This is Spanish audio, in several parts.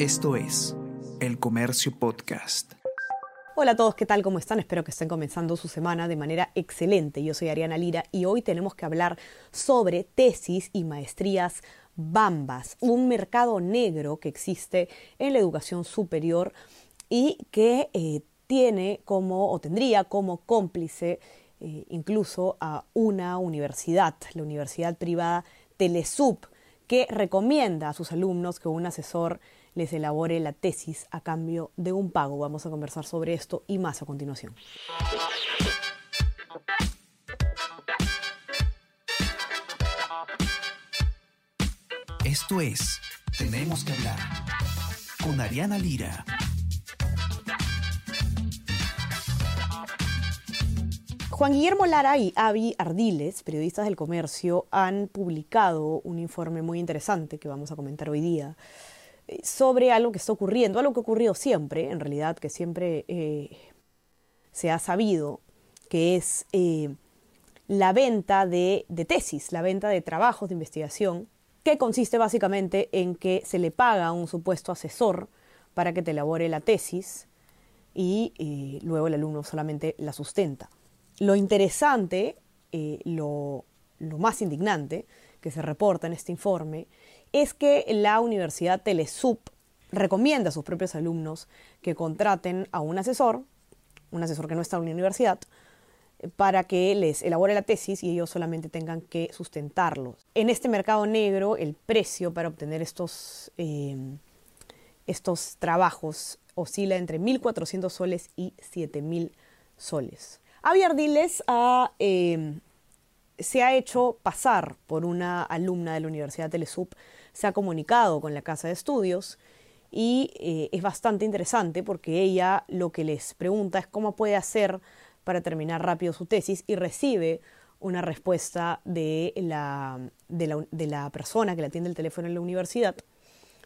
Esto es El Comercio Podcast. Hola a todos, ¿qué tal? ¿Cómo están? Espero que estén comenzando su semana de manera excelente. Yo soy Ariana Lira y hoy tenemos que hablar sobre tesis y maestrías bambas, un mercado negro que existe en la educación superior y que eh, tiene como o tendría como cómplice eh, incluso a una universidad, la universidad privada Telesub, que recomienda a sus alumnos que un asesor les elabore la tesis a cambio de un pago. Vamos a conversar sobre esto y más a continuación. Esto es Tenemos que hablar con Ariana Lira. Juan Guillermo Lara y Avi Ardiles, periodistas del comercio, han publicado un informe muy interesante que vamos a comentar hoy día sobre algo que está ocurriendo, algo que ha ocurrido siempre, en realidad, que siempre eh, se ha sabido, que es eh, la venta de, tesis, la venta de trabajos de investigación, que consiste básicamente en que se le paga a un supuesto asesor para que te elabore la tesis y luego el alumno solamente la sustenta. Lo interesante, eh, lo, más indignante que se reporta en este informe, es que la Universidad Telesub recomienda a sus propios alumnos que contraten a un asesor, un asesor que no está en la universidad, para que les elabore la tesis y ellos solamente tengan que sustentarlo. En este mercado negro, el precio para obtener estos, eh, estos trabajos oscila entre 1.400 soles y 7.000 soles. Javier Diles em, se ha hecho pasar por una alumna de la Universidad Telesub, se ha comunicado con la Casa de Estudios y eh, es bastante interesante porque ella lo que les pregunta es cómo puede hacer para terminar rápido su tesis y recibe una respuesta de la, de la persona que le atiende el teléfono en la universidad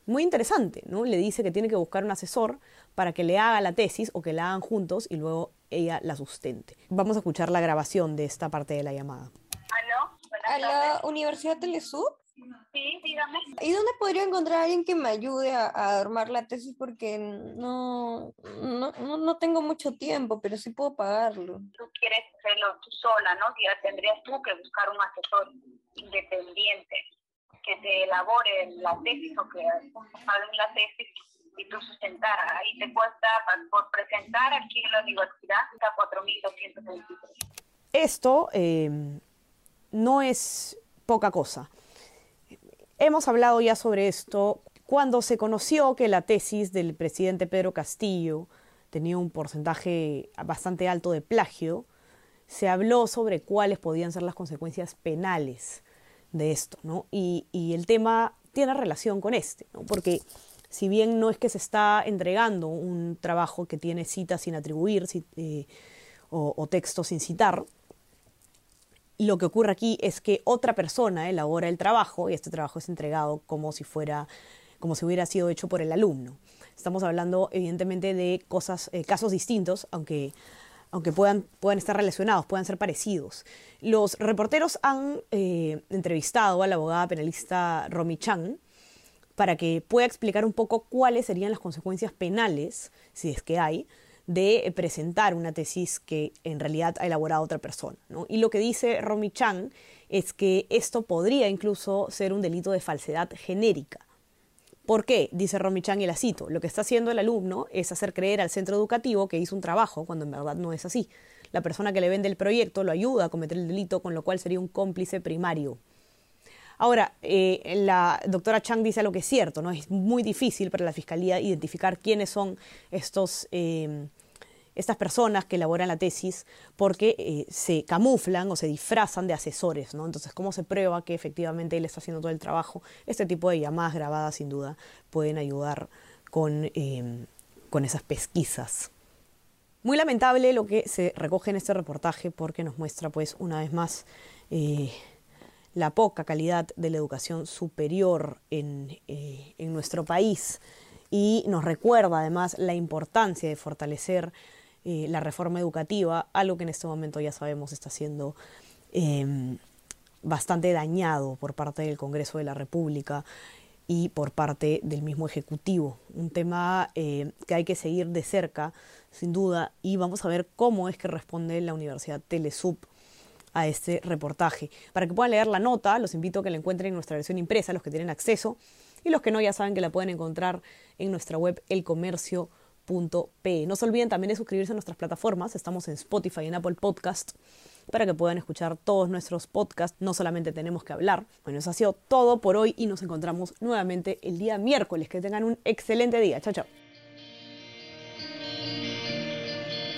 muy interesante, ¿no? Le dice que tiene que buscar un asesor para que le haga la tesis o que la hagan juntos y luego ella la sustente. Vamos a escuchar la grabación de esta parte de la llamada. ¿Aló? ¿A la Universidad Telesub? Sí, dígame. ¿Y dónde podría encontrar a alguien que me ayude a, armar la tesis? Porque no, no, no, tengo mucho tiempo, pero sí puedo pagarlo. Tú quieres hacerlo tú sola, ¿no? Ya tendrías tú que buscar un asesor independiente que te elabore la tesis o que hagan la tesis y tú sustentar. Ahí te cuesta, por presentar aquí en la universidad, hasta 4.223. Esto eh, no es poca cosa. Hemos hablado ya sobre esto cuando se conoció que la tesis del presidente Pedro Castillo tenía un porcentaje bastante alto de plagio, se habló sobre cuáles podían ser las consecuencias penales de esto, ¿no? Y, el tema tiene relación con este, ¿no? Porque si bien no es que se está entregando un trabajo que tiene citas sin atribuir eh, o, o texto sin citar, lo que ocurre aquí es que otra persona elabora el trabajo y este trabajo es entregado como si fuera como si hubiera sido hecho por el alumno. Estamos hablando evidentemente de cosas, eh, casos distintos, aunque aunque puedan, puedan estar relacionados, puedan ser parecidos. Los reporteros han eh, entrevistado a la abogada penalista Romy Chang para que pueda explicar un poco cuáles serían las consecuencias penales, si es que hay, de presentar una tesis que en realidad ha elaborado otra persona. Y lo que dice Romy Chang es que esto podría incluso ser un delito de falsedad genérica. ¿Por qué? Dice Romy Chang y la cito. Lo que está haciendo el alumno es hacer creer al centro educativo que hizo un trabajo cuando en verdad no es así. La persona que le vende el proyecto lo ayuda a cometer el delito, con lo cual sería un cómplice primario. Ahora, eh, la doctora Chang dice algo que es cierto, ¿no? Es muy difícil para la fiscalía identificar quiénes son estos eh, estas personas que elaboran la tesis porque eh, se camuflan o se disfrazan de asesores, ¿no? Entonces, ¿cómo se prueba que efectivamente él está haciendo todo el trabajo? Este tipo de llamadas grabadas, sin duda, pueden ayudar con, em, con esas pesquisas. Muy lamentable lo que se recoge en este reportaje porque nos muestra, pues, una vez más, eh, la poca calidad de la educación superior en, eh, en nuestro país y nos recuerda además la importancia de fortalecer eh, la reforma educativa, algo que en este momento ya sabemos está siendo em, bastante dañado por parte del Congreso de la República. y por parte del mismo Ejecutivo. Un tema eh, que hay que seguir de cerca, sin duda, y vamos a ver cómo es que responde la Universidad Telesub a este reportaje. Para que puedan leer la nota, los invito a que la encuentren en nuestra versión impresa, los que tienen acceso, y los que no ya saben que la pueden encontrar en nuestra web No se olviden también de suscribirse a nuestras plataformas, estamos en Spotify y en Apple Podcast para que puedan escuchar todos nuestros podcasts. No solamente tenemos que hablar. Bueno, eso ha sido todo por hoy y nos encontramos nuevamente el día miércoles. Que tengan un excelente día. Chao, chao.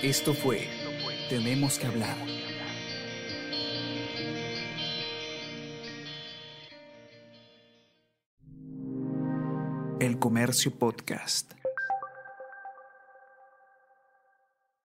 Esto fue Tenemos que hablar. El Comercio Podcast.